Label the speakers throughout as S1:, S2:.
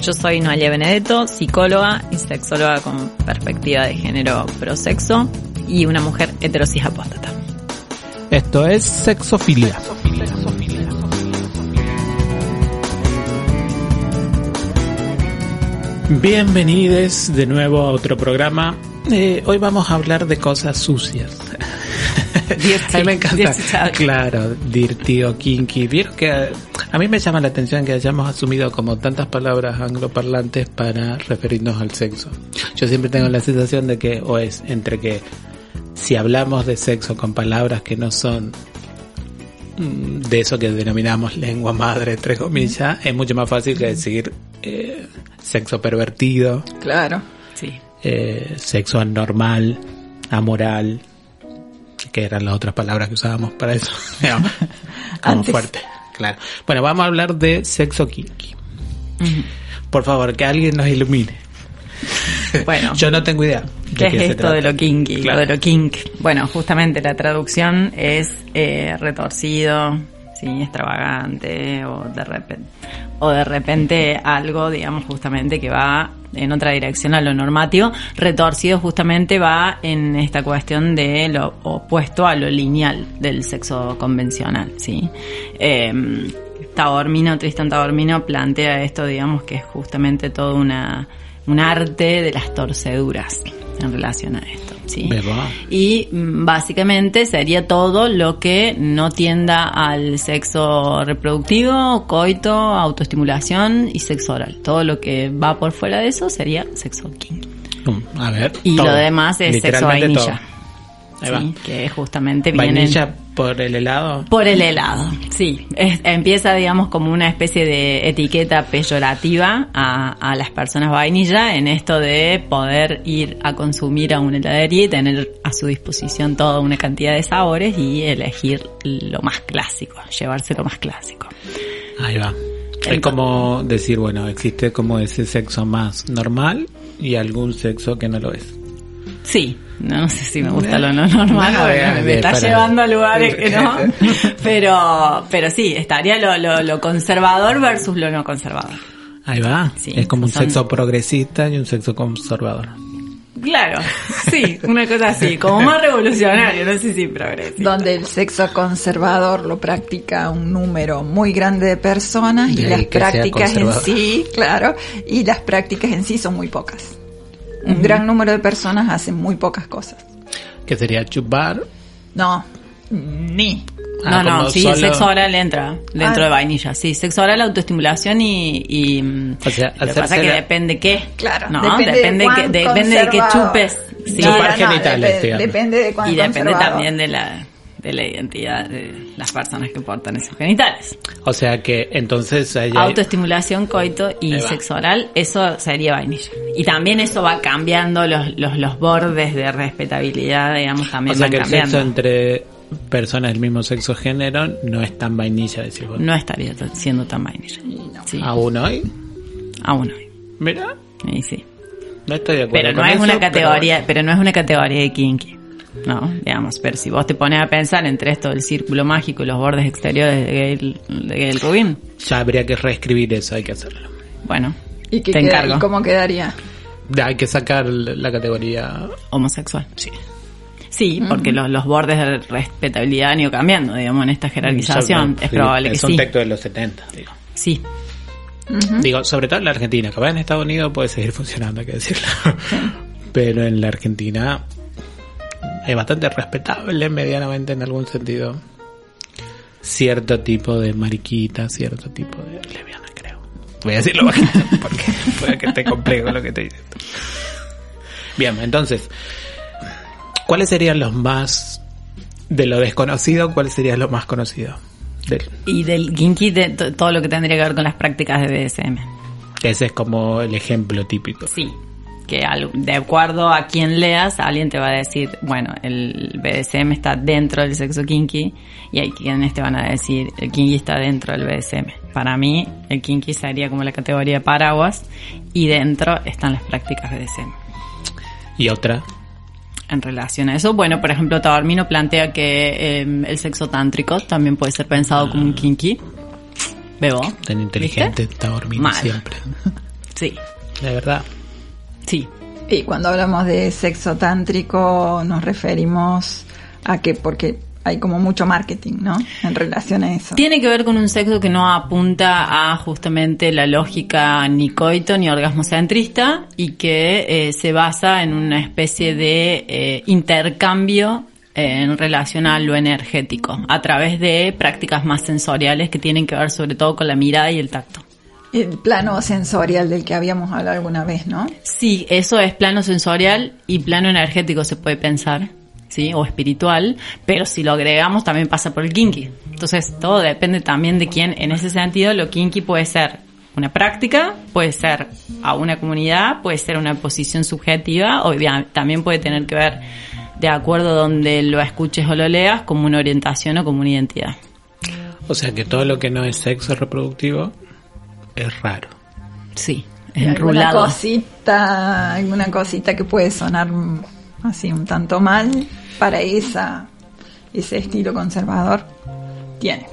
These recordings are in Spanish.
S1: Yo soy Noelia Benedetto, psicóloga y sexóloga con perspectiva de género prosexo y una mujer heterosis apóstata.
S2: Esto es Sexofilia. Bienvenidos de nuevo a otro programa. Eh, hoy vamos a hablar de cosas sucias. a mí me encanta. Claro, dirty o kinky. Vieron que a mí me llama la atención que hayamos asumido como tantas palabras angloparlantes para referirnos al sexo. Yo siempre tengo la sensación de que o es entre que si hablamos de sexo con palabras que no son mm, de eso que denominamos lengua madre, entre comillas, es mucho más fácil que decir eh, sexo pervertido.
S3: Claro.
S1: Sí.
S2: Eh, sexo anormal, amoral, que eran las otras palabras que usábamos para eso. Como fuerte, claro. Bueno, vamos a hablar de sexo kinky. Por favor, que alguien nos ilumine.
S1: Bueno,
S2: Yo no tengo idea.
S1: ¿qué es esto
S2: trata.
S1: de lo kinky?
S2: Claro.
S1: Lo de lo kink. Bueno, justamente la traducción es eh, retorcido, sí, extravagante o de repente o de repente algo, digamos, justamente que va en otra dirección a lo normativo. Retorcido justamente va en esta cuestión de lo opuesto a lo lineal del sexo convencional, sí. Eh, Taormino, Tristan Taormino plantea esto, digamos, que es justamente todo una, un arte de las torceduras en relación a esto, sí.
S2: ¿Verdad?
S1: Y mm, básicamente sería todo lo que no tienda al sexo reproductivo, coito, autoestimulación y sexo oral. Todo lo que va por fuera de eso sería sexo kinky.
S2: Mm, A ver.
S1: Y
S2: todo.
S1: lo demás es sexo vainilla.
S2: Ahí
S1: Sí,
S2: va.
S1: que justamente viene
S2: Vainilla por el helado.
S1: por el helado. Sí, Es- empieza digamos como una especie de etiqueta peyorativa a, a las personas vainilla en esto de poder ir a consumir a una heladería y tener a su disposición toda una cantidad de sabores y elegir lo más clásico, llevarse lo más clásico.
S2: Ahí va. Es como decir, bueno, existe como ese sexo más normal y algún sexo que no lo es.
S1: Sí, no, no sé si me gusta lo no normal,
S2: No,
S1: me está
S2: para-
S1: llevando a lugares que no, pero, pero sí, estaría lo, lo, lo conservador versus lo no conservador.
S2: Ahí va.
S1: Sí,
S2: es como un
S1: son-
S2: sexo progresista y un sexo conservador.
S1: Claro, sí, una cosa así, como más revolucionario, no sé si progresivo.
S3: Donde el sexo conservador lo practica un número muy grande de personas y las prácticas en sí, claro, y las prácticas en sí son muy pocas. Un gran número de personas hacen muy pocas cosas.
S2: Que sería chupar.
S3: No, ni.
S2: Ah,
S1: No, no, sí,
S2: solo-
S1: sexo oral entra dentro
S3: Ah.
S1: de vainilla, sí, sexo oral, autoestimulación y... y mm,
S2: O sea,
S1: lo que pasa es que depende qué.
S3: Claro,
S1: no,
S3: depende
S1: depende,
S3: de
S1: que, depende de que chupes. Sí,
S2: Chupar
S3: no, no,
S2: genitales, digamos.
S3: Depende de
S1: y depende también de la, de la identidad de las personas que portan esos genitales.
S2: O sea que entonces hay-
S1: Autoestimulación, coito y sexo oral, eso sería vainilla. Y también eso va cambiando los, los, los bordes de respetabilidad, digamos,
S2: o
S1: también
S2: sea
S1: van
S2: que el
S1: cambiando.
S2: sexo entre personas del mismo sexo género no es tan vainilla, decís vos.
S1: No estaría siendo tan vainilla. Sí,
S2: Aún hoy.
S1: aún hoy.
S2: Mira,
S1: Y sí.
S2: no estoy de acuerdo
S1: Pero no
S2: con
S1: es
S2: eso,
S1: una
S2: pero
S1: categoría, pero no es una categoría de kinky. No, digamos, pero si vos te pones a pensar entre esto del círculo mágico y los bordes exteriores de Gail, de Gail Rubin,
S2: Ya habría que reescribir eso, hay que hacerlo.
S1: bueno,
S3: ¿Y, qué
S1: te
S3: queda-
S1: encargo.
S3: ¿Y cómo quedaría?
S2: Hay que sacar la categoría.
S1: Homosexual.
S2: Sí.
S1: Sí, porque los, los bordes de respetabilidad han ido cambiando, digamos, en esta jerarquización.
S2: Yo-
S1: es
S2: sí,
S1: probable que
S2: es un
S1: sí.
S2: texto de los 70, digo.
S1: Sí,
S2: Digo, sobre todo en la Argentina, capaz en Estados Unidos puede seguir funcionando, hay que decirlo. Pero en la Argentina es bastante respetable medianamente en algún sentido. Cierto tipo de mariquita, cierto tipo de lesbiana, creo. Voy a decirlo bajito porque puede que esté complejo lo que te diciendo. Bien, entonces, ¿cuáles serían los más de lo desconocido? ¿Cuál sería lo más conocido? Del,
S1: y del kinky de to- todo lo que tendría que ver con las prácticas de BDSM.
S2: ese es como el ejemplo típico.
S1: Sí. Que de acuerdo a quien leas, alguien te va a decir, bueno, el BDSM está dentro del sexo kinky y hay quienes te van a decir, el kinky está dentro del BDSM. Para mí, el kinky sería como la categoría de paraguas y dentro están las prácticas BDSM.
S2: ¿Y otra?
S1: En relación a eso, bueno, por ejemplo, Tabarmino plantea que em, el sexo tántrico también puede ser pensado como un kinky. Bebo.
S2: Tan inteligente Tabarmino siempre.
S1: Sí.
S2: De verdad.
S1: Sí.
S3: Y cuando hablamos de sexo tántrico nos referimos a que porque hay como mucho marketing, ¿no? En relación a eso.
S1: Tiene que ver con un sexo que no apunta a justamente la lógica ni coito ni orgasmo centrista y que eh, se basa en una especie de eh, intercambio eh, en relación a lo energético, a través de prácticas más sensoriales que tienen que ver sobre todo con la mirada y el tacto.
S3: El plano sensorial del que habíamos hablado alguna vez, ¿no?
S1: Sí, eso es plano sensorial y plano energético se puede pensar, ¿sí? O espiritual, pero si lo agregamos también pasa por el kinky. Entonces todo depende también de quién, en ese sentido, lo kinky puede ser una práctica, puede ser a una comunidad, puede ser una posición subjetiva, o también puede tener que ver, de acuerdo donde lo escuches o lo leas, como una orientación o como una identidad.
S2: O sea que todo lo que no es sexo reproductivo es raro.
S1: Sí,
S3: Alguna cosita, alguna cosita que puede sonar así un tanto mal para esa ese estilo conservador tiene.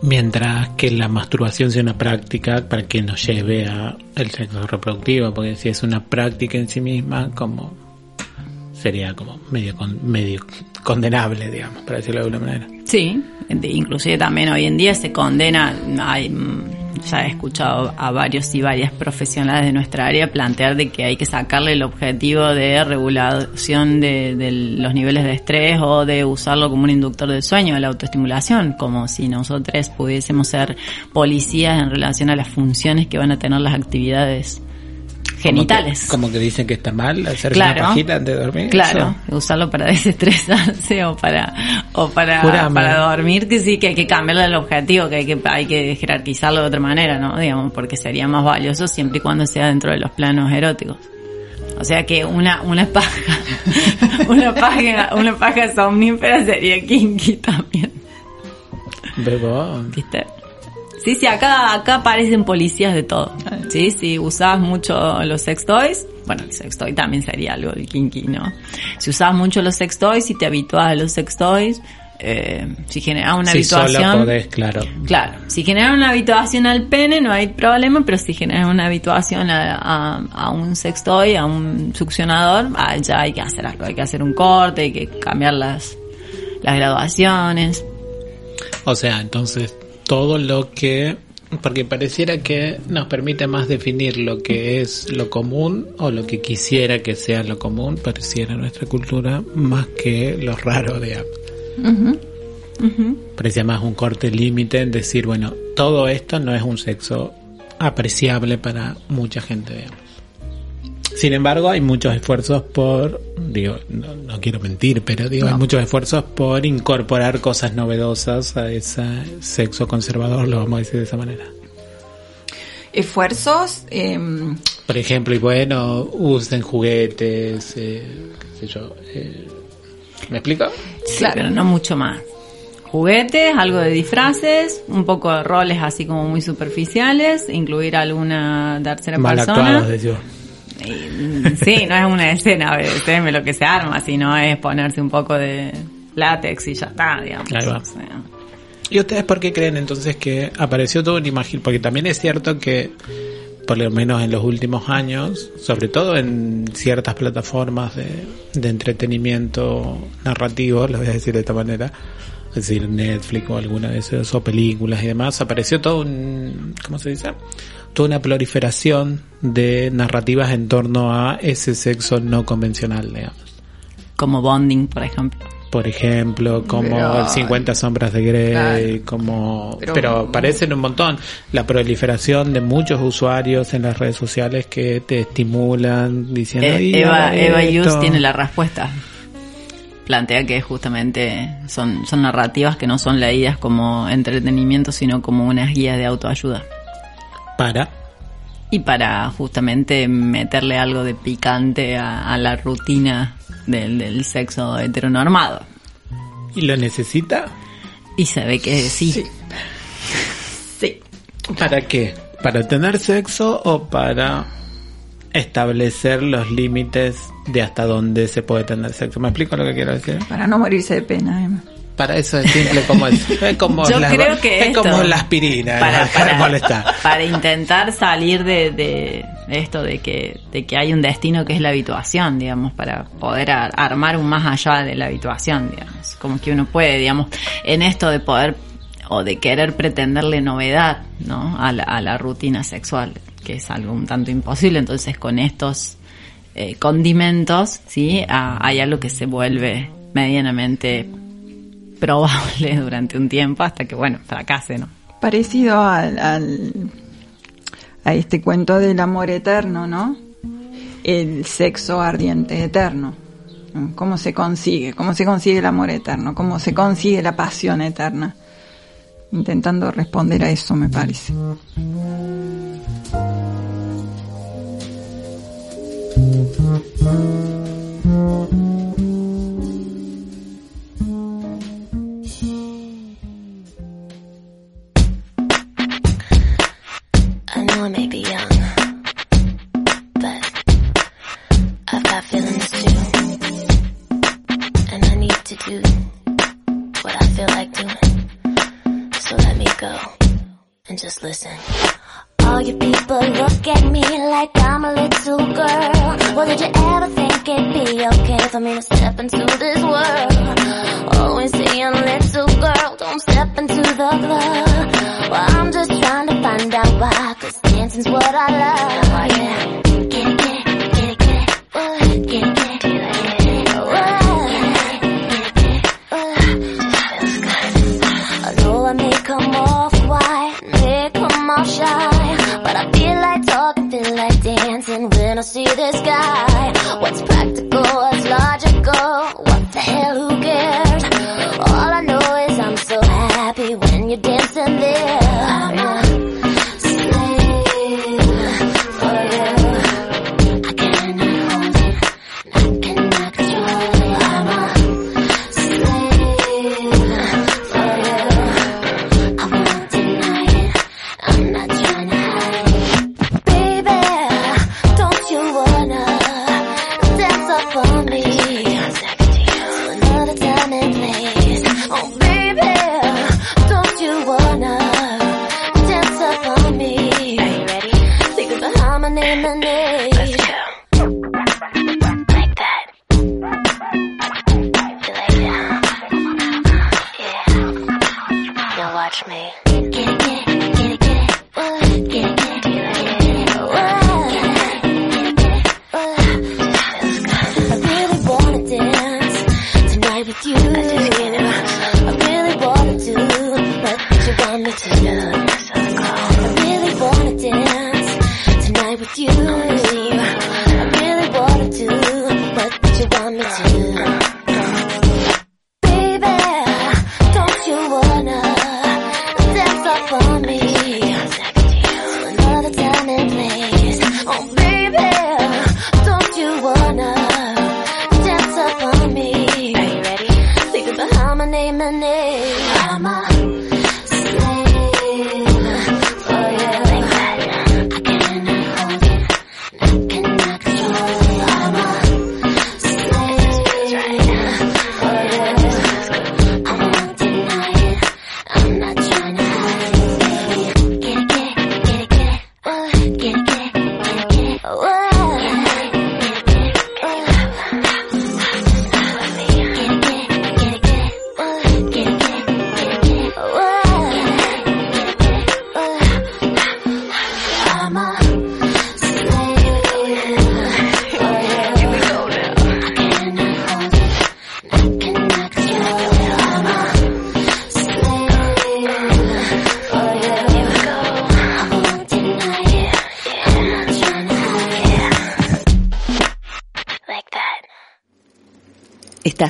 S2: Mientras que la masturbación sea una práctica para que nos lleve a el sexo reproductivo, porque si es una práctica en sí misma, como sería como medio medio condenable, digamos, para decirlo de alguna manera.
S1: Sí, inclusive también hoy en día se condena, hay ya he escuchado a varios y varias profesionales de nuestra área plantear de que hay que sacarle el objetivo de regulación de, los niveles de estrés o de usarlo como un inductor del sueño, de la autoestimulación, como si nosotros pudiésemos ser policías en relación a las funciones que van a tener las actividades genitales.
S2: Como que, dicen que está mal hacer una pajita antes de dormir.
S1: Claro, usarlo para desestresarse o para o para, para dormir, que sí que hay que cambiarle el objetivo, que hay que hay que jerarquizarlo de otra manera, ¿no? Digamos, porque sería más valioso siempre y cuando sea dentro de los planos eróticos. O sea que una una paja una paja una paja somnífera sería kinky también.
S2: Bebo.
S1: ¿Viste? Sí, sí, acá, acá aparecen policías de todo. Sí, si usabas mucho los sex toys, bueno, el sex toy también sería algo de kinky, ¿no? Si usabas mucho los sex toys y te habituabas a los sex toys, eh, si generaba una habituación.
S2: claro.
S1: Claro, si generaba una habituación al pene no hay problema, pero si genera una habituación a, a, un sextoy, a un succionador, ah, ya hay que hacer algo, hay que hacer un corte, hay que cambiar las, las graduaciones.
S2: O sea, entonces todo lo que porque pareciera que nos permite más definir lo que es lo común o lo que quisiera que sea lo común, pareciera nuestra cultura, más que lo raro, de Uh Parecía más un corte límite en decir, bueno, todo esto no es un sexo apreciable para mucha gente, digamos. Sin embargo, hay muchos esfuerzos por, digo, no, quiero mentir, pero digo, hay muchos esfuerzos por incorporar cosas novedosas a ese sexo conservador, lo vamos a decir de esa manera.
S3: Esfuerzos, em,
S2: por ejemplo, y bueno, usen juguetes, eh, qué sé yo. Eh, ¿Me explico?
S1: Sí, pero no mucho más juguetes, algo de disfraces, un poco de roles así como muy superficiales, incluir alguna tercera
S2: Mal
S1: persona.
S2: Actuados,
S1: sí, no es una escena BDSM lo que se arma, sino es ponerse un poco de látex y ya está, digamos.
S2: ¿Y ustedes por qué creen entonces que apareció todo un imagen? Porque también es cierto que, por lo menos en los últimos años, sobre todo en ciertas plataformas de, de entretenimiento narrativo, lo voy a decir de esta manera, es decir, Netflix o alguna de esas, o películas y demás, apareció todo un, ¿cómo se dice? toda una proliferación de narrativas en torno a ese sexo no convencional, digamos.
S1: Como bonding, por ejemplo.
S2: Por ejemplo, como el 50 sombras de Grey, como... Pero, parecen un montón. La proliferación de muchos usuarios en las redes sociales que te estimulan diciendo...
S1: Eh, Eva, Eva Yus tiene la respuesta plantea que justamente son, son narrativas que no son leídas como entretenimiento, sino como unas guías de autoayuda
S2: para
S1: Y para justamente meterle algo de picante a, la rutina del, sexo heteronormado.
S2: ¿Y lo necesita?
S1: Y se ve que sí.
S4: Sí.
S1: sí.
S2: ¿Para qué? ¿Para tener sexo o para establecer los límites de hasta dónde se puede tener sexo? ¿Me explico lo que quiero decir?
S4: Para no morirse de pena, Emma
S2: para eso es simple como eso. Es como, la,
S1: creo que
S2: es como la aspirina.
S1: Para, para, intentar salir de, esto de que, de que hay un destino que es la habituación, digamos, para poder armar un más allá de la habituación, digamos. Como que uno puede, digamos, en esto de poder o de querer pretenderle novedad, ¿no? A la, a la rutina sexual, que es algo un tanto imposible. Entonces, con estos eh, condimentos, ¿sí? hay algo que se vuelve medianamente probable durante un tiempo hasta que, bueno, fracase, ¿no?
S4: Parecido al, a este cuento del amor eterno, ¿no? El sexo ardiente eterno. ¿Cómo se consigue? ¿Cómo se consigue el amor eterno? ¿Cómo se consigue la pasión eterna? Intentando responder a eso, me parece.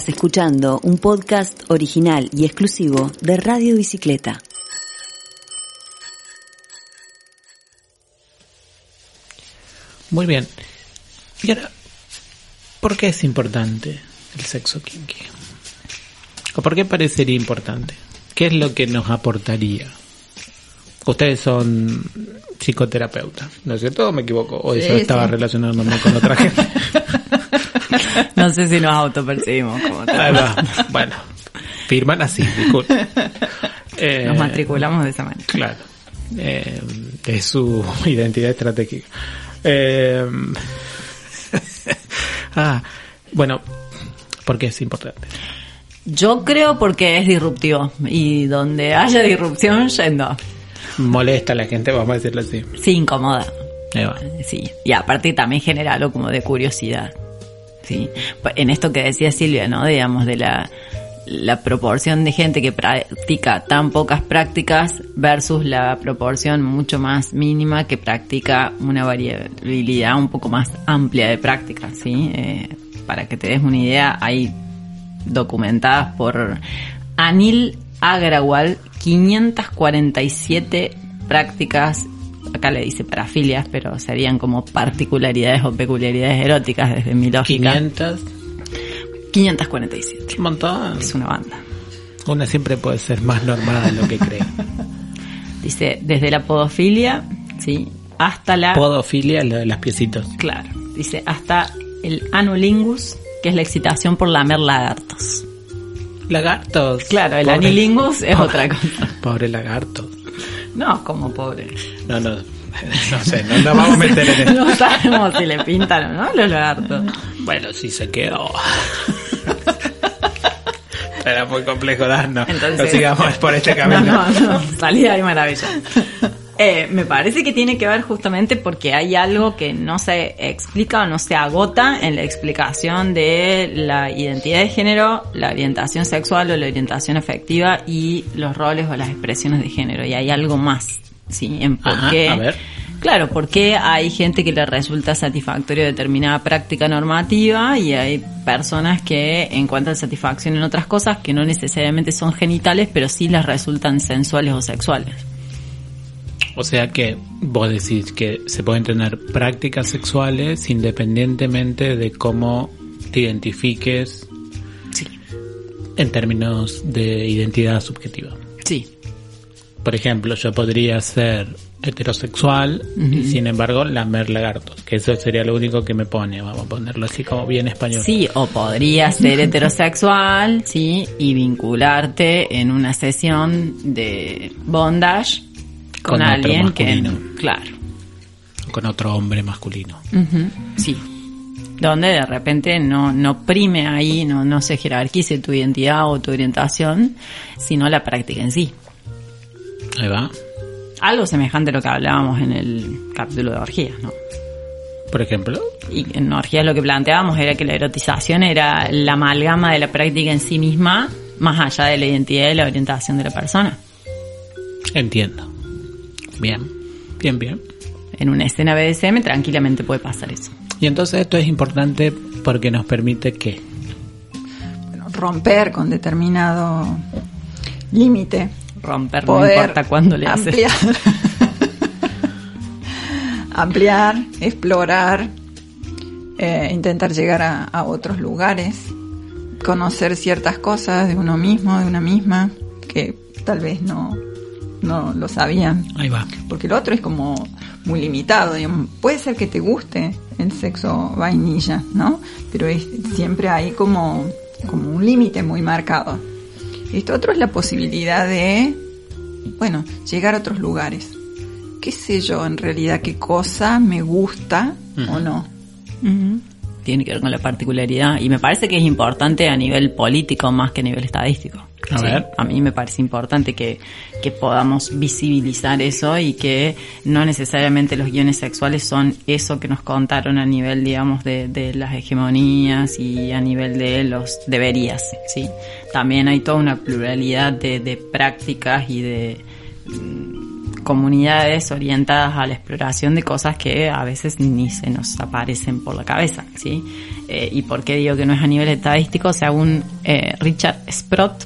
S5: Estás escuchando un podcast original y exclusivo de Radio Bicicleta.
S2: Muy bien. Y ahora, ¿por qué es importante el sexo kinky? ¿O por qué parecería importante? ¿Qué es lo que nos aportaría? Ustedes son psicoterapeutas, ¿no es cierto? ¿O me equivoco? ¿O yo estaba relacionándome con otra gente?
S1: no sé si nos autopercibimos como tal.
S2: Bueno, firman así, disculpe.
S1: nos matriculamos de esa manera.
S2: Claro. Eh, es su identidad estratégica. Eh, ah, bueno, ¿por qué es importante?
S1: Yo creo porque es disruptivo y donde haya disrupción, yendo.
S2: Molesta a la gente, vamos a decirlo así.
S1: Sí, incomoda. Sí, y aparte también genera algo como de curiosidad. Sí, en esto que decía Silvia, ¿no? Digamos, de la, la proporción de gente que practica tan pocas prácticas versus la proporción mucho más mínima que practica una variabilidad un poco más amplia de prácticas, ¿sí? Eh, para que te des una idea, hay documentadas por Anil Agrawal 547 prácticas acá le dice parafilias, pero serían como particularidades o peculiaridades eróticas desde mi lógica.
S2: 500
S1: 547.
S2: Un montón.
S1: Es una banda.
S2: Una siempre puede ser más normal de lo que cree.
S1: Dice, desde la podofilia, sí, hasta la...
S2: Podofilia, lo de las piecitos.
S1: Claro. Dice, hasta el anulingus, que es la excitación por lamer lagartos.
S2: ¿Lagartos?
S1: Claro, el anilingus es otra cosa.
S2: Pobre lagarto.
S1: No, como pobre.
S2: No, no. No sé, no nos vamos a meter en
S1: esto. No sabemos si le pintan o no los lagartos.
S2: Bueno, si se quedó. Era muy complejo darnos. Entonces, no sigamos por este camino.
S1: No, no, no. Salida ahí maravilla. Eh, me parece que tiene que ver justamente porque hay algo que no se explica o no se agota en la explicación de la identidad de género, la orientación sexual o la orientación afectiva y los roles o las expresiones de género. Y hay algo más, ¿sí? En por qué.
S2: A ver.
S1: Claro, porque hay gente que le resulta satisfactorio determinada práctica normativa y hay personas que encuentran satisfacción en otras cosas que no necesariamente son genitales, pero sí les resultan sensuales o sexuales.
S2: O sea que vos decís que se pueden tener prácticas sexuales independientemente de cómo te identifiques
S1: sí.
S2: en términos de identidad subjetiva.
S1: Sí.
S2: Por ejemplo, yo podría ser heterosexual y sin embargo lamer lagartos, que eso sería lo único que me pone, vamos a ponerlo así como bien español.
S1: Sí, o podría ser heterosexual, sí, y vincularte en una sesión de bondage con, alguien que claro.
S2: Con otro hombre masculino.
S1: Sí. Donde de repente no no prime ahí no no se jerarquice tu identidad o tu orientación sino la práctica en sí.
S2: Ahí va.
S1: Algo semejante a lo que hablábamos en el capítulo de orgías no
S2: por ejemplo.
S1: Y en orgías lo que planteábamos era que la erotización era la amalgama de la práctica en sí misma más allá de la identidad y la orientación de la persona.
S2: Entiendo Bien, bien, bien.
S1: En una escena BDSM tranquilamente puede pasar eso.
S2: Y entonces esto es importante porque nos permite que
S3: romper con determinado límite.
S1: Romper no importa cuándo le
S3: ampliar, ampliar, explorar, eh, intentar llegar a otros lugares, conocer ciertas cosas de uno mismo, de una misma, que tal vez no, no lo sabían.
S2: Ahí va.
S3: Porque lo otro es como muy limitado. Puede ser que te guste el sexo vainilla, ¿no? Pero es, siempre hay como, como un límite muy marcado. Esto otro es la posibilidad de, bueno, llegar a otros lugares. ¿Qué sé yo en realidad qué cosa me gusta o no?
S1: Tiene que ver con la particularidad y me parece que es importante a nivel político más que a nivel estadístico. A, mí me parece importante que, podamos visibilizar eso y que no necesariamente los guiones sexuales son eso que nos contaron a nivel, digamos, de, las hegemonías y a nivel de los deberías, ¿sí? También hay toda una pluralidad de, prácticas y de mm, comunidades orientadas a la exploración de cosas que a veces ni se nos aparecen por la cabeza, ¿sí? Eh, ¿Y por qué digo que no es a nivel estadístico? Según eh, Richard Sprott,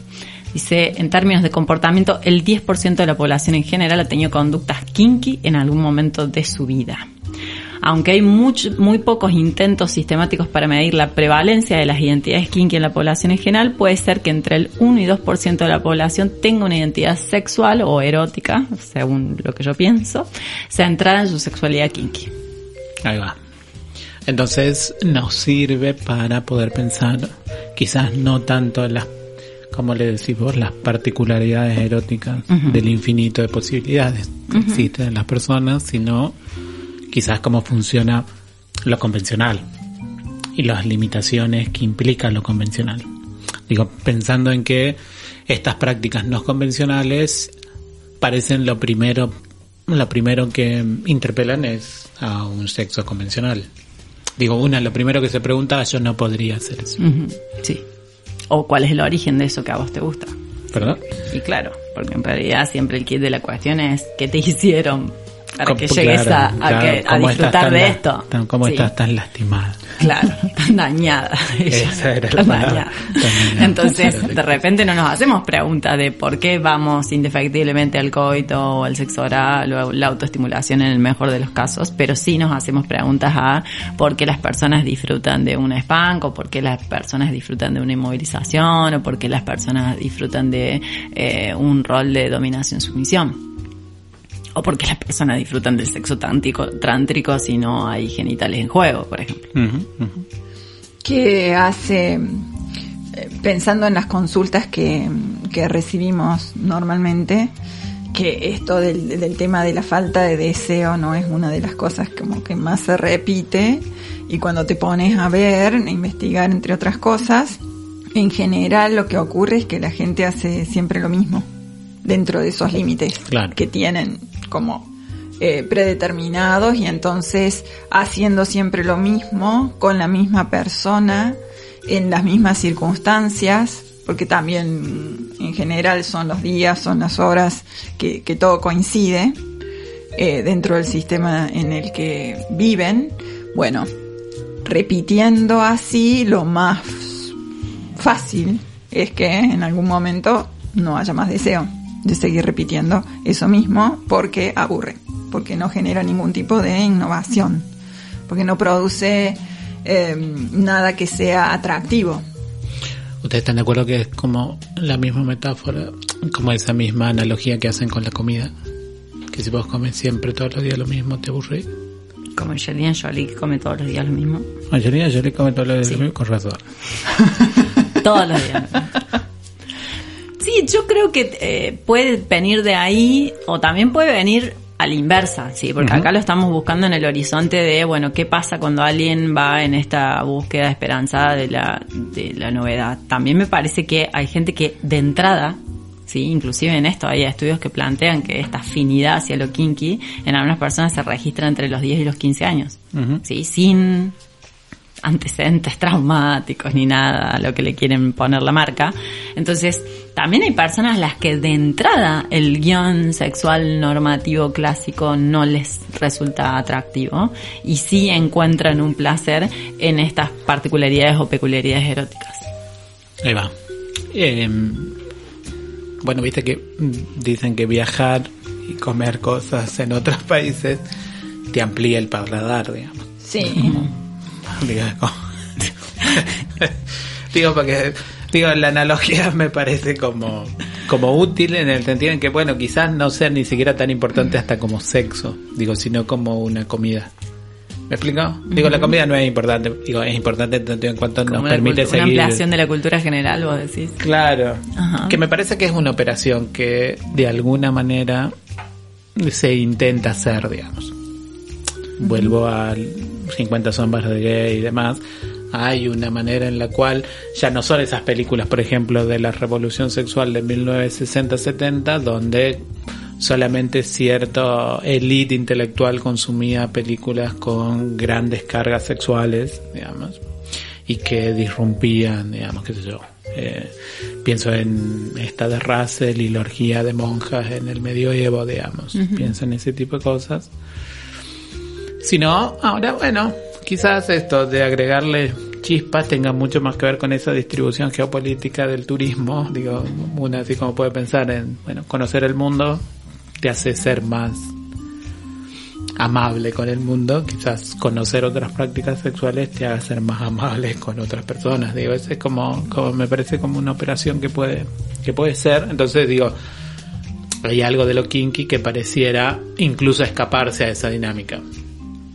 S1: Dice, en términos de comportamiento, el 10% de la población en general ha tenido conductas kinky en algún momento de su vida. aunque hay muy pocos intentos sistemáticos para medir la prevalencia de las identidades kinky en la población en general, puede ser que entre el 1 y 2% de la población tenga una identidad sexual o erótica, según lo que yo pienso, centrada en su sexualidad kinky.
S2: Ahí va. Entonces nos sirve para poder pensar, quizás no tanto en las, como le decís vos, las particularidades eróticas del infinito de posibilidades que existen en las personas, sino quizás cómo funciona lo convencional y las limitaciones que implica lo convencional. Digo, pensando en que estas prácticas no convencionales parecen lo primero, lo primero que interpelan es a un sexo convencional. Digo, una, lo primero que se pregunta, yo no podría hacer eso.
S1: Sí. O cuál es el origen de eso que a vos te gusta.
S2: ¿Perdón?
S1: Y claro, porque en realidad siempre el kit de la cuestión es qué te hicieron para que llegues a, disfrutar de esto.
S2: ¿Cómo estás tan lastimada?
S1: Claro, tan dañada.
S2: Esa era la dañada.
S1: Entonces, de repente no nos hacemos preguntas de por qué vamos indefectiblemente al coito o al sexo oral o la autoestimulación en el mejor de los casos, pero sí nos hacemos preguntas a por qué las personas disfrutan de un spank o por qué las personas disfrutan de una inmovilización o por qué las personas disfrutan de eh, un rol de dominación-sumisión o porque las personas disfrutan del sexo trántrico, trántrico si no hay genitales en juego, por ejemplo.
S3: ¿Qué hace, eh, pensando en las consultas que, recibimos normalmente, que esto del, del, tema de la falta de deseo no es una de las cosas como que más se repite y cuando te pones a ver, a investigar entre otras cosas, en general lo que ocurre es que la gente hace siempre lo mismo dentro de esos límites que tienen como eh, predeterminados y entonces haciendo siempre lo mismo con la misma persona en las mismas circunstancias porque también en general son los días, son las horas que, todo coincide eh, dentro del sistema en el que viven. Bueno, repitiendo así, lo más fácil es que en algún momento no haya más deseo de seguir repitiendo eso mismo porque aburre, porque no genera ningún tipo de innovación, porque no produce em, nada que sea atractivo.
S2: ¿Ustedes están de acuerdo que es como la misma metáfora, como esa misma analogía que hacen con la comida? Que si vos comes siempre todos los días lo mismo, te aburre.
S1: Como Angelina Jolie que come todos los días lo mismo.
S2: Angelina Jolie come todos los días lo mismo, con razón.
S1: todos los días. Sí, yo creo que eh, puede venir de ahí o también puede venir a la inversa, sí, porque acá lo estamos buscando en el horizonte de, bueno, ¿qué pasa cuando alguien va en esta búsqueda esperanzada de la, de la novedad? También me parece que hay gente que de entrada, sí, inclusive en esto hay estudios que plantean que esta afinidad hacia lo kinky en algunas personas se registra entre los 10 y los 15 años, sí, sin antecedentes traumáticos ni nada lo que le quieren poner la marca. Entonces, también hay personas a las que de entrada el guion sexual normativo clásico no les resulta atractivo y sí encuentran un placer en estas particularidades o peculiaridades eróticas.
S2: Ahí va. Em, bueno, viste que dicen que viajar y comer cosas en otros países te amplía el paladar, digamos.
S3: Sí.
S2: digo, porque digo, la analogía me parece como, como útil en el sentido en que, bueno, quizás no sea ni siquiera tan importante hasta como sexo, digo, sino como una comida. ¿Me explico? Digo, la comida no es importante, digo, es importante tanto en cuanto nos permite seguir.
S1: Una ampliación de la cultura general, vos decís.
S2: Claro. Que me parece que es una operación que de alguna manera se intenta hacer, digamos. Vuelvo al 50 sombras de gay y demás, hay una manera en la cual ya no son esas películas, por ejemplo, de la revolución sexual de 1960-70, donde solamente cierto elite intelectual consumía películas con grandes cargas sexuales, digamos, y que disrumpían, digamos, qué sé yo. Eh, pienso en esta de Russell y la orgía de monjas en el medioevo, digamos. Pienso en ese tipo de cosas. Si no, ahora, bueno, quizás esto de agregarle chispas tenga mucho más que ver con esa distribución geopolítica del turismo. Digo, una así como puede pensar en, bueno, conocer el mundo te hace ser más amable con el mundo, quizás conocer otras prácticas sexuales te haga ser más amable con otras personas. Digo, es como, como me parece como una operación que puede, que puede ser. Entonces digo, hay algo de lo kinky que pareciera incluso escaparse a esa dinámica.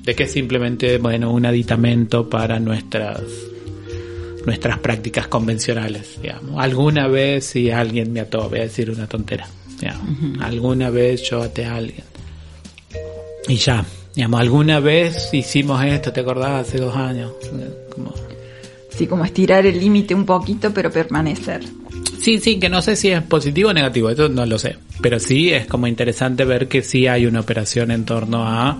S2: De que es simplemente, bueno, un aditamento para nuestras nuestras prácticas convencionales, digamos. Alguna vez si alguien me ató, voy a decir una tontera, Alguna vez yo até a alguien. Y ya, digamos, alguna vez hicimos esto, ¿te acordás? Hace dos años.
S3: Como... Sí, como estirar el límite un poquito, pero permanecer.
S2: Sí, sí, que no sé si es positivo o negativo, eso no lo sé. Pero sí es como interesante ver que sí hay una operación en torno a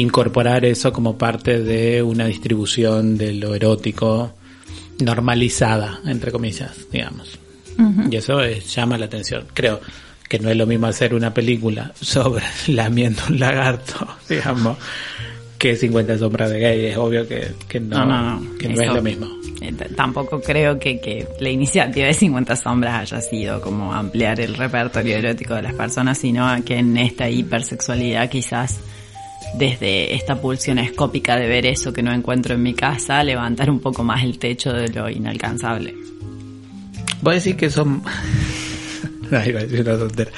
S2: incorporar eso como parte de una distribución de lo erótico normalizada, entre comillas, digamos. Y eso llama la atención. Creo que no es lo mismo hacer una película sobre lamiendo un lagarto, digamos, que 50 sombras de gay. Es obvio que, no, que no es lo mismo.
S1: Eh, tampoco creo que, que la iniciativa de 50 sombras haya sido como ampliar el repertorio erótico de las personas, sino que en esta hipersexualidad quizás desde esta pulsión escópica de ver eso que no encuentro en mi casa, levantar un poco más el techo de lo inalcanzable.
S2: Voy a decir que son... no, iba a decir una tontera.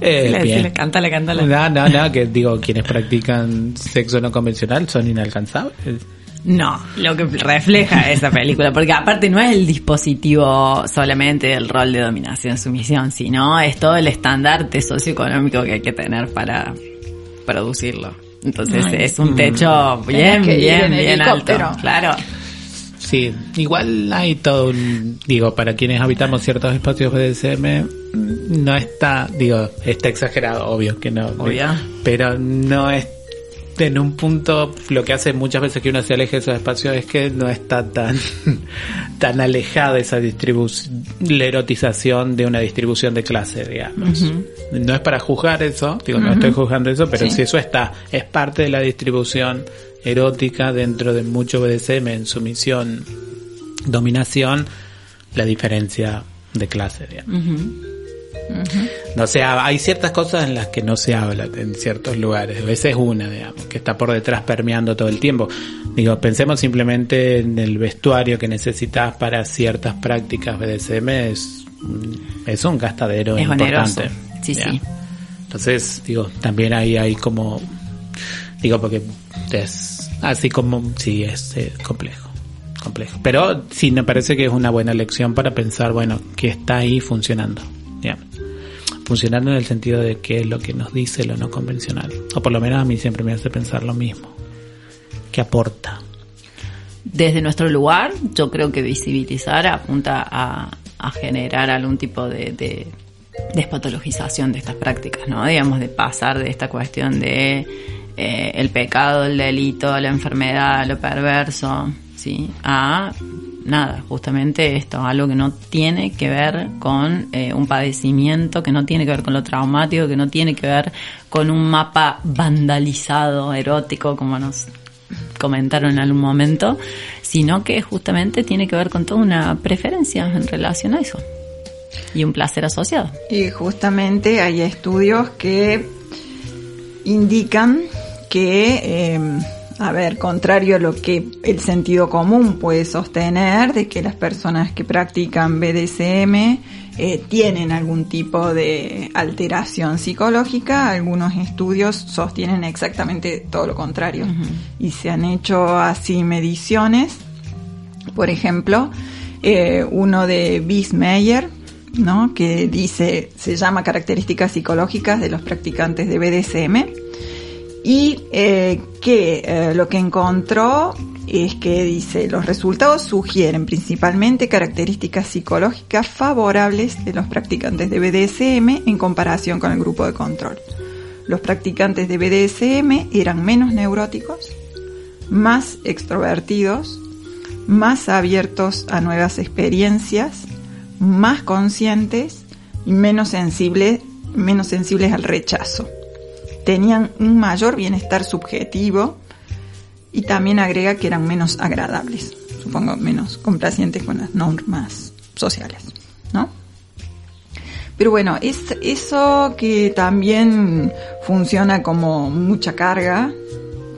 S1: Eh, cántale, cántale.
S2: No, no, no, que digo, quienes practican sexo no convencional son inalcanzables.
S1: No, lo que refleja esa película, porque aparte no es el dispositivo solamente del rol de dominación-sumisión, sino es todo el estandarte socioeconómico que hay que tener para producirlo. Entonces es un techo bien, bien, bien alto. Claro.
S2: Sí, igual hay todo un, digo, para quienes habitamos ciertos espacios BDSM, no está, digo, está exagerado, obvio que no.
S1: Obvio.
S2: Pero no es en un punto lo que hace muchas veces que uno se aleje de esos espacios es que no está tan tan alejada esa distribución la erotización de una distribución de clase digamos. No es para juzgar eso digo no estoy juzgando eso pero si eso está es parte de la distribución erótica dentro de mucho BDSM en sumisión dominación la diferencia de clase digamos no sé, hay ciertas cosas en las que no se habla en ciertos lugares. A veces una, digamos, que está por detrás permeando todo el tiempo. Digo, pensemos simplemente en el vestuario que necesitas para ciertas prácticas BDSM. Es, es un gastadero importante.
S1: Sí, sí.
S2: Entonces, digo, también ahí hay como, digo, porque es así como, sí, es eh, complejo complejo. Pero sí me parece que es una buena lección para pensar, bueno, que está ahí funcionando funcionando en el sentido de qué es lo que nos dice lo no convencional. O por lo menos a mí siempre me hace pensar lo mismo. ¿Qué aporta?
S1: Desde nuestro lugar, yo creo que visibilizar apunta a, generar algún tipo de, de despatologización de estas prácticas, ¿no? Digamos, de pasar de esta cuestión de eh, el pecado, el delito, la enfermedad, lo perverso, ¿sí? A nada, justamente esto, algo que no tiene que ver con eh, un padecimiento, que no tiene que ver con lo traumático, que no tiene que ver con un mapa vandalizado, erótico, como nos comentaron en algún momento, sino que justamente tiene que ver con toda una preferencia en relación a eso y un placer asociado.
S3: Y justamente hay estudios que indican que eh, a ver, contrario a lo que el sentido común puede sostener, de que las personas que practican BDSM eh, tienen algún tipo de alteración psicológica, algunos estudios sostienen exactamente todo lo contrario. Y se han hecho así mediciones, por ejemplo, eh, uno de Bismeyer, ¿no? que dice, se llama características psicológicas de los practicantes de BDSM y eh, que eh, lo que encontró es que dice, los resultados sugieren principalmente características psicológicas favorables de los practicantes de BDSM en comparación con el grupo de control. Los practicantes de BDSM eran menos neuróticos, más extrovertidos, más abiertos a nuevas experiencias, más conscientes y menos sensibles, menos sensibles al rechazo tenían un mayor bienestar subjetivo y también agrega que eran menos agradables, supongo menos complacientes con las normas sociales, ¿no? Pero bueno, es eso que también funciona como mucha carga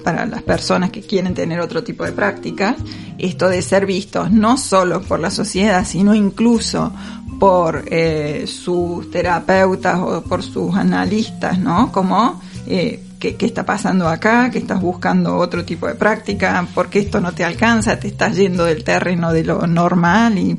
S3: para las personas que quieren tener otro tipo de prácticas, esto de ser vistos no solo por la sociedad, sino incluso por eh, sus terapeutas o por sus analistas, ¿no? Como eh, ¿qué, está pasando acá, que estás buscando otro tipo de práctica, porque esto no te alcanza, te estás yendo del terreno de lo normal y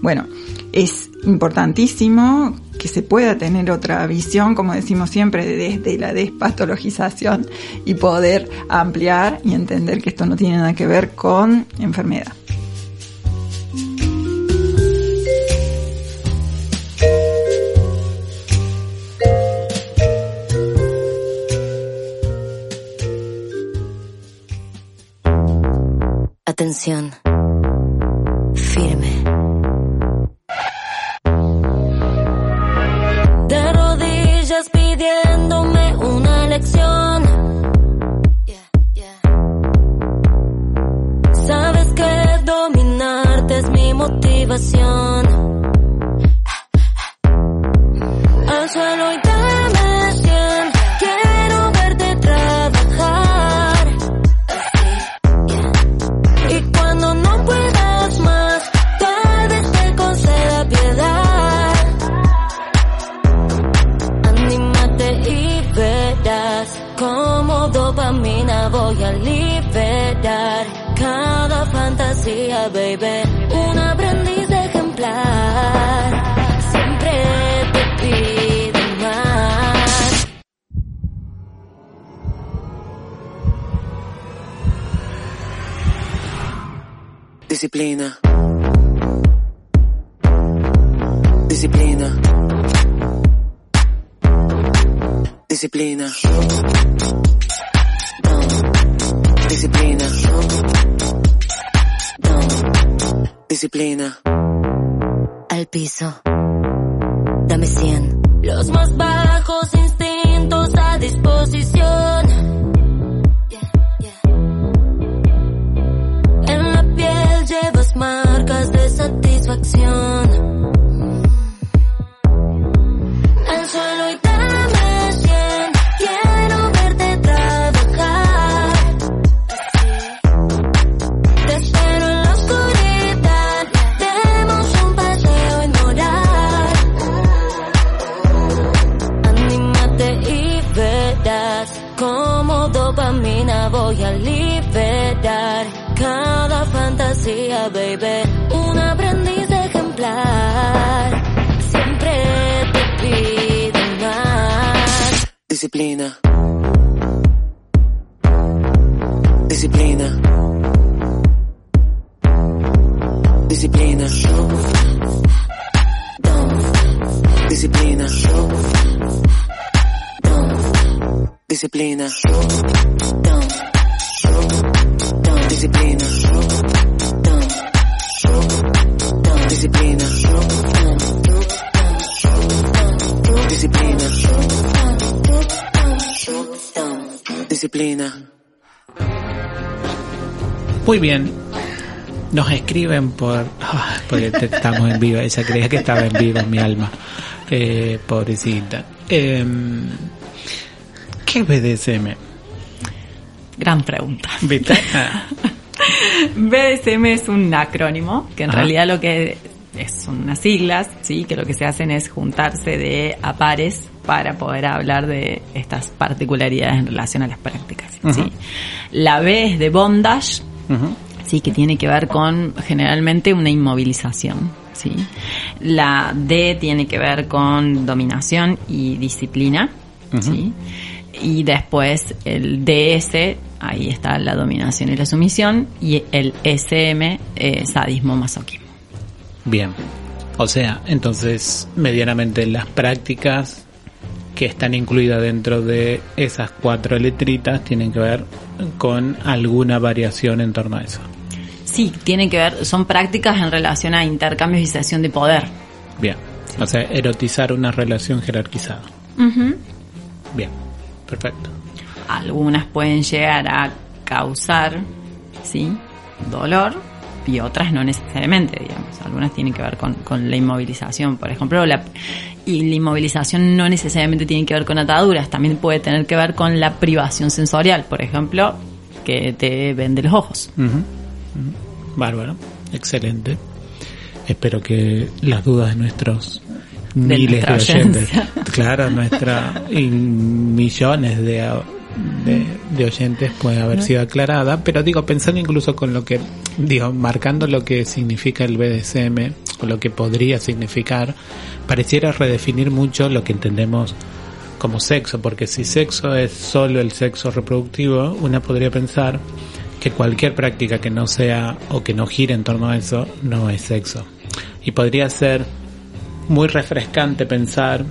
S3: bueno, es importantísimo que se pueda tener otra visión, como decimos siempre, desde la despatologización y poder ampliar y entender que esto no tiene nada que ver con enfermedad.
S6: Atención. Firme.
S2: Muy bien. Nos escriben por... Ah, porque estamos en vivo. Ella creía que estaba en vivo en mi alma. Eh, pobrecita. Em, ¿Qué es BDSM?
S1: Gran pregunta. ¿Viste? BDSM es un acrónimo, que en realidad lo que es, son unas siglas, ¿sí? que lo que se hacen es juntarse de a pares para poder hablar de estas particularidades en relación a las prácticas. ¿sí? La B es de bondage, sí, que tiene que ver con generalmente una inmovilización. ¿sí? La D tiene que ver con dominación y disciplina. ¿sí? Y después el DS ahí está la dominación y la sumisión, y el SM, eh, sadismo, masoquismo.
S2: Bien, o sea, entonces medianamente las prácticas que están incluidas dentro de esas cuatro letritas tienen que ver con alguna variación en torno a eso.
S1: Sí, tienen que ver, son prácticas en relación a intercambios y sesión de poder.
S2: Bien, o sea, erotizar una relación jerarquizada. Bien, perfecto
S1: algunas pueden llegar a causar, ¿sí? Dolor y otras no necesariamente, digamos. Algunas tienen que ver con, con la inmovilización, por ejemplo, la, y la inmovilización no necesariamente tiene que ver con ataduras, también puede tener que ver con la privación sensorial, por ejemplo, que te vende los ojos.
S2: Bárbaro, excelente. Espero que las dudas de nuestros miles de oyentes, claro, nuestra y millones de de, oyentes puede haber sido aclarada, pero digo, pensando incluso con lo que, digo, marcando lo que significa el BDSM, o lo que podría significar, pareciera redefinir mucho lo que entendemos como sexo, porque si sexo es solo el sexo reproductivo, una podría pensar que cualquier práctica que no sea o que no gire en torno a eso no es sexo. Y podría ser muy refrescante pensar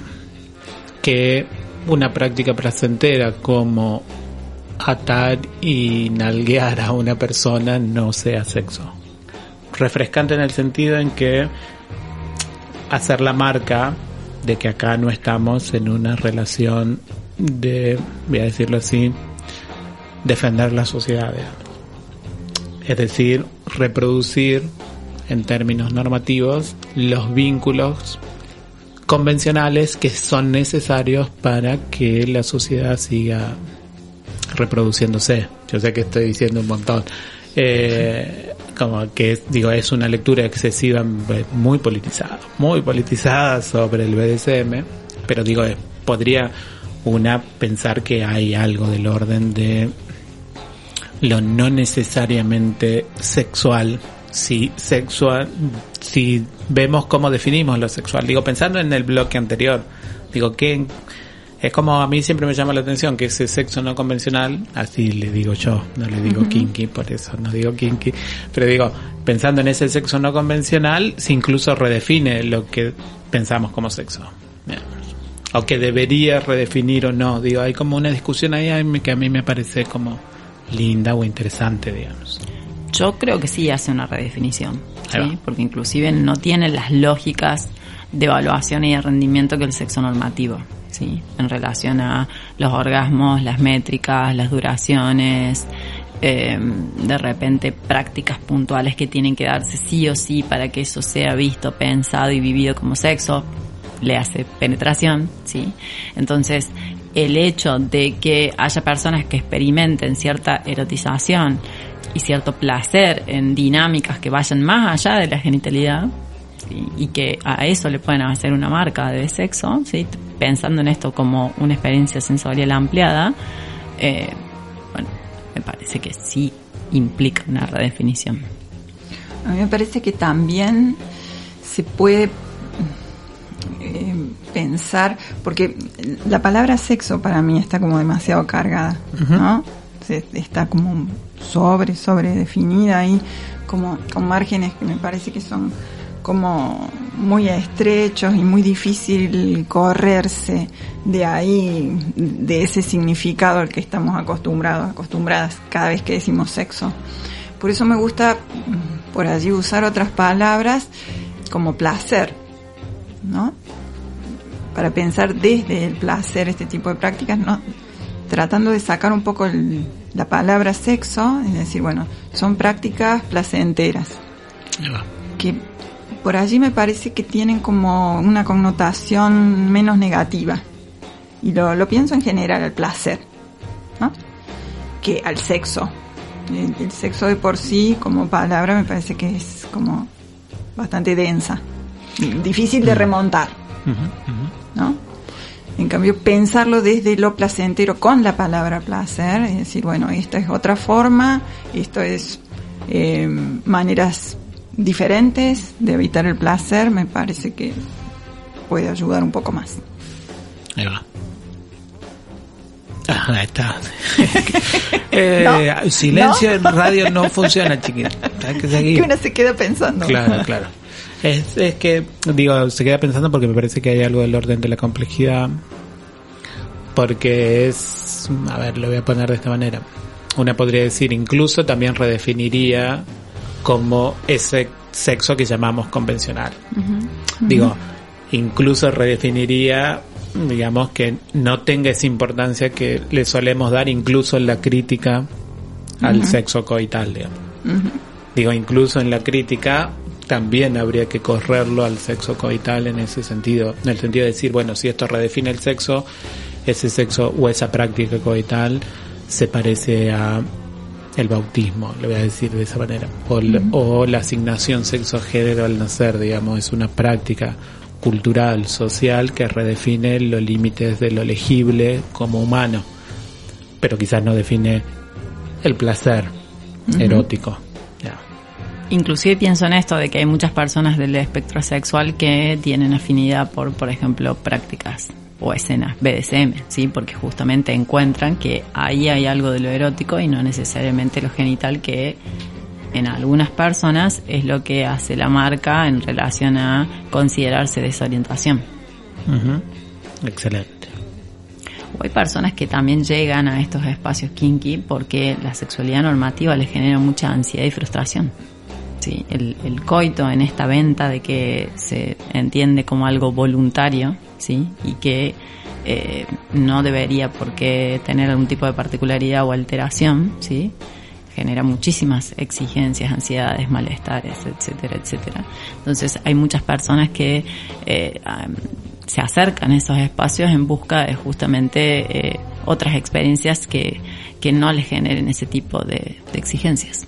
S2: que una práctica placentera como atar y nalguear a una persona no sea sexo. Refrescante en el sentido en que hacer la marca de que acá no estamos en una relación de, voy a decirlo así, defender la sociedad. Es decir, reproducir en términos normativos los vínculos convencionales que son necesarios para que la sociedad siga reproduciéndose. Yo sé que estoy diciendo un montón. Eh, como que digo es una lectura excesiva muy politizada muy politizada sobre el BDSM pero digo eh, podría una pensar que hay algo del orden de lo no necesariamente sexual si sexual, si vemos cómo definimos lo sexual. Digo, pensando en el bloque anterior, digo que es como a mí siempre me llama la atención que ese sexo no convencional, así le digo yo, no le digo kinky, por eso no digo kinky, pero digo, pensando en ese sexo no convencional, se incluso redefine lo que pensamos como sexo. O que debería redefinir o no. Digo, hay como una discusión ahí que a mí me parece como linda o interesante, digamos.
S1: Yo creo que sí hace una redefinición, ¿sí? porque inclusive no tiene las lógicas de evaluación y de rendimiento que el sexo normativo, ¿sí? en relación a los orgasmos, las métricas, las duraciones, em, de repente prácticas puntuales que tienen que darse sí o sí para que eso sea visto, pensado y vivido como sexo, le hace penetración, ¿sí? Entonces, el hecho de que haya personas que experimenten cierta erotización y cierto placer en dinámicas que vayan más allá de la genitalidad y que a eso le pueden hacer una marca de sexo, ¿sí? pensando en esto como una experiencia sensorial ampliada, eh, bueno, me parece que sí implica una redefinición.
S3: A mí me parece que también se puede eh, pensar, porque la palabra sexo para mí está como demasiado cargada, ¿no? está como sobre, sobre definida ahí, como con márgenes que me parece que son como muy estrechos y muy difícil correrse de ahí, de ese significado al que estamos acostumbrados, acostumbradas cada vez que decimos sexo. Por eso me gusta por allí usar otras palabras como placer, ¿no? Para pensar desde el placer este tipo de prácticas, ¿no? tratando de sacar un poco la palabra sexo, es decir, bueno, son prácticas placenteras. Que por allí me parece que tienen como una connotación menos negativa. Y lo, lo pienso en general al placer, ¿no? Que al sexo. El, sexo de por sí como palabra me parece que es como bastante densa, difícil de remontar, ¿no? En cambio, pensarlo desde lo placentero con la palabra placer, es decir, bueno, esta es otra forma, esto es eh, maneras diferentes de evitar el placer, me parece que puede ayudar un poco más.
S2: Ahí va. Ah, ahí está. eh, Silencio en radio no funciona, chiquita. Que.
S3: Que uno se queda pensando.
S2: Claro, claro. Es, es que, digo, se queda pensando porque me parece que hay algo del orden de la complejidad. Porque es, a ver, lo voy a poner de esta manera. Una podría decir, incluso también redefiniría como ese sexo que llamamos convencional. Digo, incluso redefiniría, digamos, que no tenga esa importancia que le solemos dar incluso en la crítica al sexo coital, digamos. Digo, incluso en la crítica también habría que correrlo al sexo coital en ese sentido, en el sentido de decir, bueno, si esto redefine el sexo, ese sexo o esa práctica coital se parece a el bautismo, le voy a decir de esa manera, o, o la asignación sexo-género al nacer, digamos, es una práctica cultural, social, que redefine los límites de lo legible como humano, pero quizás no define el placer erótico.
S1: Inclusive pienso en esto de que hay muchas personas del espectro sexual que tienen afinidad por, por ejemplo, prácticas o escenas BDSM, ¿sí? Porque justamente encuentran que ahí hay algo de lo erótico y no necesariamente lo genital que en algunas personas es lo que hace la marca en relación a considerarse desorientación.
S2: Excelente.
S1: O hay personas que también llegan a estos espacios kinky porque la sexualidad normativa les genera mucha ansiedad y frustración. Sí, el, el coito en esta venta de que se entiende como algo voluntario, sí, y que eh, no debería por qué tener algún tipo de particularidad o alteración, sí, genera muchísimas exigencias, ansiedades, malestares, etcétera, etcétera. Entonces hay muchas personas que eh, se acercan a esos espacios en busca de justamente eh, otras experiencias que, que no les generen ese tipo de, de exigencias.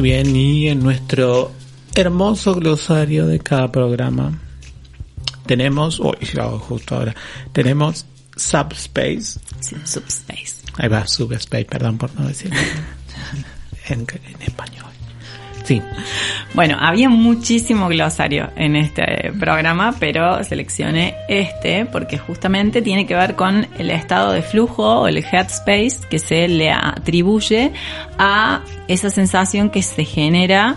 S2: Bien, y en nuestro hermoso glosario de cada programa tenemos, uy, justo ahora, tenemos Subspace.
S1: Sí, subspace.
S2: Ahí va, Subspace, perdón por no decirlo en, en español. Sí.
S1: Bueno, había muchísimo glosario en este programa, pero seleccioné este porque justamente tiene que ver con el estado de flujo o el headspace que se le atribuye a esa sensación que se genera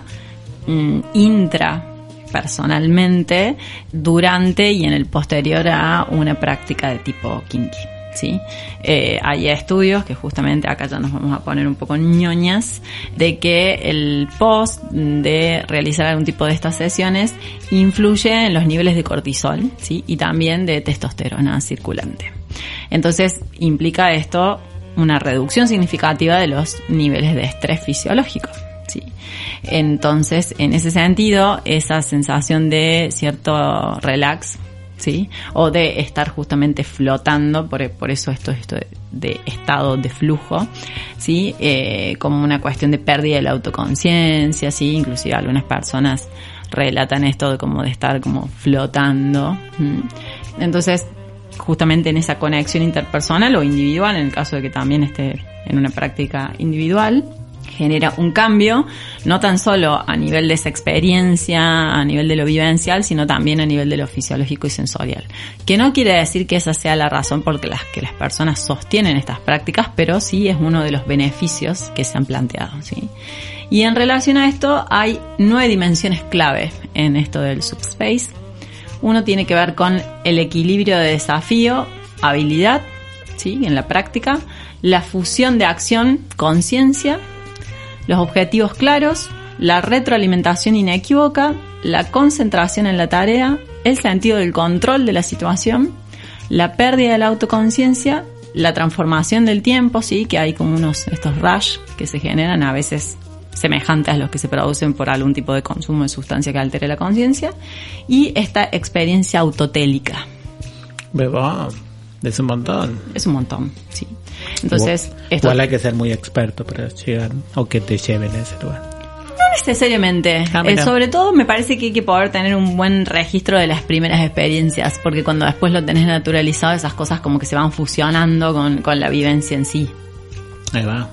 S1: mm, intra personalmente durante y en el posterior a una práctica de tipo kinky. ¿Sí? Eh, hay estudios que justamente acá ya nos vamos a poner un poco ñoñas de que el post de realizar algún tipo de estas sesiones influye en los niveles de cortisol ¿sí? y también de testosterona circulante. Entonces implica esto una reducción significativa de los niveles de estrés fisiológico. Sí. Entonces, en ese sentido, esa sensación de cierto relax, O de estar justamente flotando, por, por eso esto, esto de, estado de flujo, ¿sí? Eh, como una cuestión de pérdida de la autoconciencia, ¿sí? Inclusive algunas personas relatan esto de como de estar como flotando. Entonces, justamente en esa conexión interpersonal o individual, en el caso de que también esté en una práctica individual, genera un cambio, no tan solo a nivel de esa experiencia, a nivel de lo vivencial, sino también a nivel de lo fisiológico y sensorial. Que no quiere decir que esa sea la razón por la que las personas sostienen estas prácticas, pero sí es uno de los beneficios que se han planteado, ¿sí? Y en relación a esto hay nueve dimensiones clave en esto del subspace. Uno tiene que ver con el equilibrio de desafío, habilidad, ¿sí? En la práctica, la fusión de acción, conciencia, los objetivos claros, la retroalimentación inequívoca, la concentración en la tarea, el sentido del control de la situación, la pérdida de la autoconciencia, la transformación del tiempo, sí, que hay como unos estos rush que se generan a veces semejantes a los que se producen por algún tipo de consumo de sustancia que altere la conciencia, y esta experiencia autotélica.
S2: Beba, es un montón.
S1: Es un montón, sí. Entonces,
S2: igual,
S1: esto
S2: igual hay que ser muy experto para llegar o que te lleven a ese lugar.
S1: no necesariamente.
S2: Ah,
S1: Eh, sobre todo me parece que hay que poder tener un buen registro de las primeras experiencias, porque cuando después lo tenés naturalizado, esas cosas como que se van fusionando con, con la vivencia en sí.
S2: Ahí va.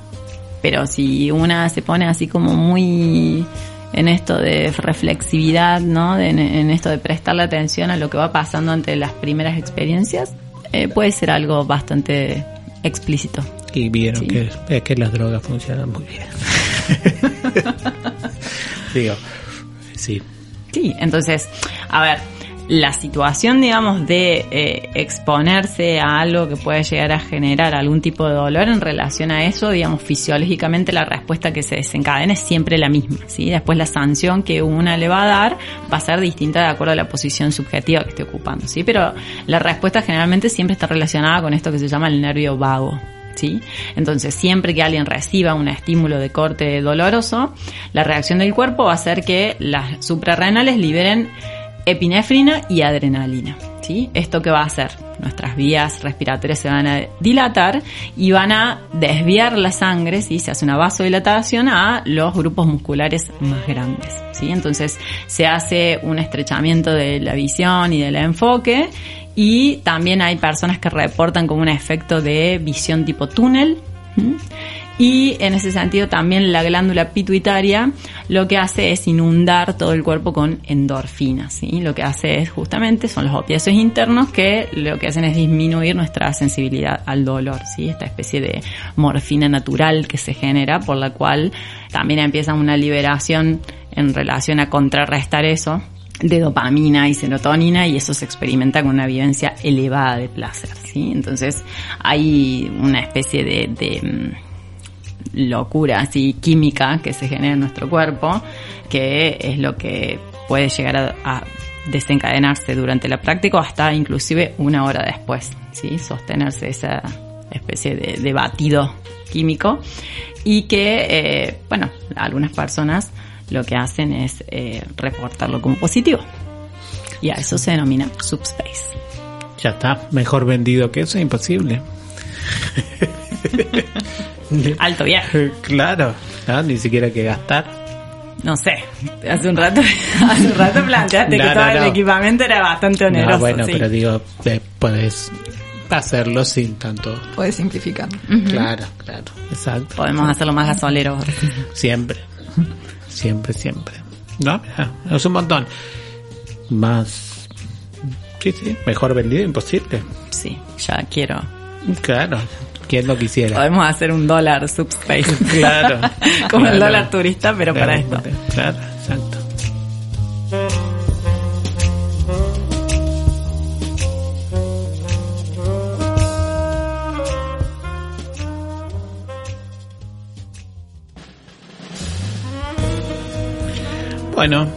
S1: Pero si una se pone así como muy en esto de reflexividad, ¿no? De- en, en esto de prestarle atención a lo que va pasando ante las primeras experiencias, eh, puede ser algo bastante explícito.
S2: Y vieron
S1: Sí.
S2: que, es que las drogas funcionan muy bien. Digo, sí.
S1: Sí, entonces, a ver, la situación, digamos, de eh, exponerse a algo que puede llegar a generar algún tipo de dolor en relación a eso, digamos, fisiológicamente la respuesta que se desencadena es siempre la misma, ¿sí? Después la sanción que una le va a dar va a ser distinta de acuerdo a la posición subjetiva que esté ocupando, ¿sí? Pero la respuesta generalmente siempre está relacionada con esto que se llama el nervio vago, ¿Sí? Entonces, siempre que alguien reciba un estímulo de corte doloroso, la reacción del cuerpo va a ser que las suprarrenales liberen epinefrina y adrenalina. ¿sí? ¿Esto qué va a hacer? Nuestras vías respiratorias se van a dilatar y van a desviar la sangre, ¿sí? se hace una vasodilatación a los grupos musculares más grandes. ¿sí? Entonces se hace un estrechamiento de la visión y del enfoque y también hay personas que reportan como un efecto de visión tipo túnel. Y en ese sentido también la glándula pituitaria lo que hace es inundar todo el cuerpo con endorfinas. ¿sí? Lo que hace es justamente, son los opiáceos internos que lo que hacen es disminuir nuestra sensibilidad al dolor. ¿sí? Esta especie de morfina natural que se genera por la cual también empieza una liberación en relación a contrarrestar eso de dopamina y serotonina y eso se experimenta con una vivencia elevada de placer, ¿sí? Entonces hay una especie de, de mm, locura así química que se genera en nuestro cuerpo, que es lo que puede llegar a, desencadenarse durante la práctica o hasta inclusive una hora después, ¿sí? sostenerse esa especie de, batido químico y que, eh, bueno, algunas personas lo que hacen es eh, reportarlo como positivo y a eso se denomina subspace.
S2: Ya está, mejor vendido que eso, imposible.
S1: Alto viaje.
S2: Claro, ni siquiera que gastar.
S1: No sé, hace un rato, hace un rato planteaste que todo el equipamiento era bastante oneroso.
S2: bueno, pero digo, puedes hacerlo sin tanto.
S3: Puedes simplificar.
S2: Claro, claro, exacto.
S1: Podemos hacerlo más gasolero.
S2: Siempre, siempre, siempre. No, es un montón. Más, sí, sí, mejor vendido imposible.
S1: Sí, ya quiero.
S2: Claro, ¿Quién lo quisiera?
S1: Podemos hacer un dólar subspace.
S2: claro.
S1: Como el dólar turista, pero para esto.
S2: Claro, exacto. Bueno,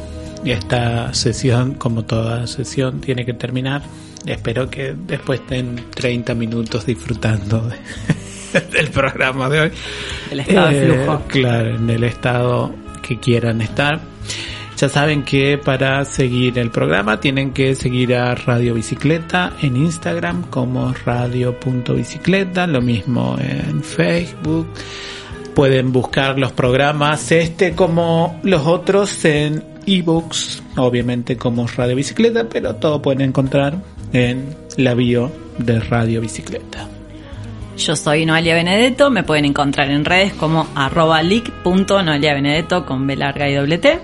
S2: esta sesión, como toda sesión, tiene que terminar. Espero que después estén 30 minutos disfrutando del programa de hoy.
S1: El estado de eh, flujo.
S2: Claro, en el estado que quieran estar. Ya saben que para seguir el programa tienen que seguir a Radio Bicicleta en Instagram como radio.bicicleta, lo mismo en Facebook. Pueden buscar los programas este como los otros en ebooks, obviamente como Radio Bicicleta, pero todo pueden encontrar en la bio de Radio Bicicleta.
S1: Yo soy Noelia Benedetto, me pueden encontrar en redes como arroba leak.noeliabenedetto con B larga y doble T.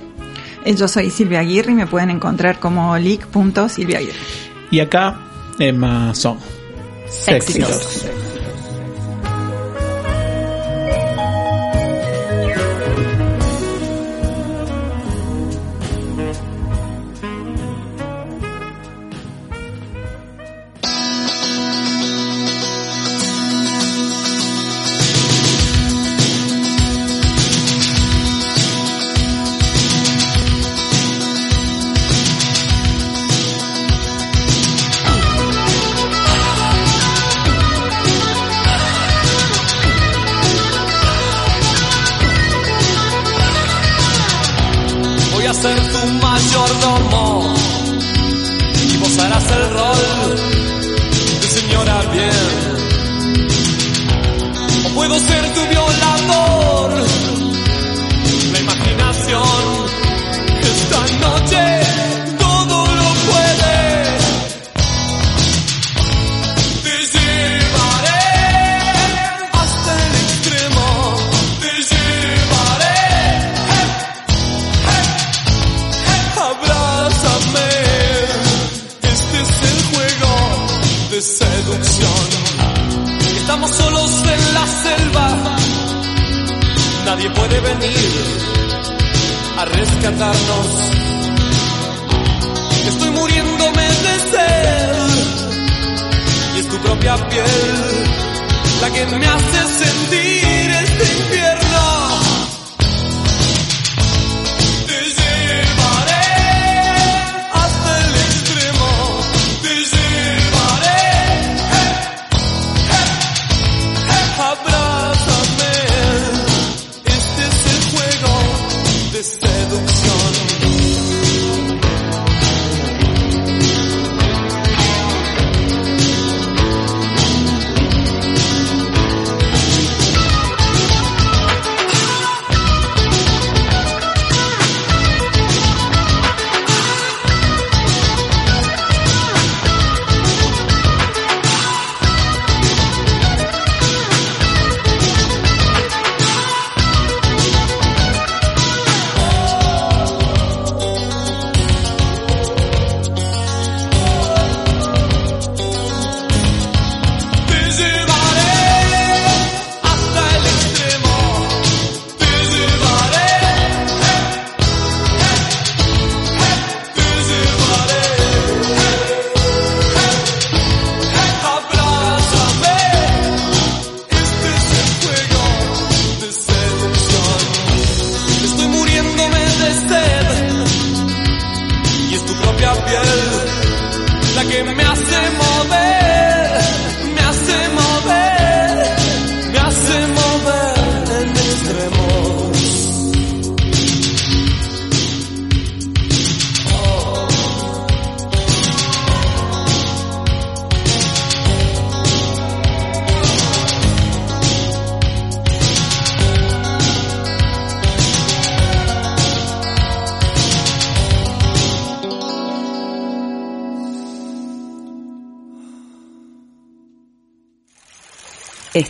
S3: Eh, yo soy Silvia Aguirre y me pueden encontrar como leak.silviaaguirre.
S2: Y acá, Emma Son. Éxitos.
S7: a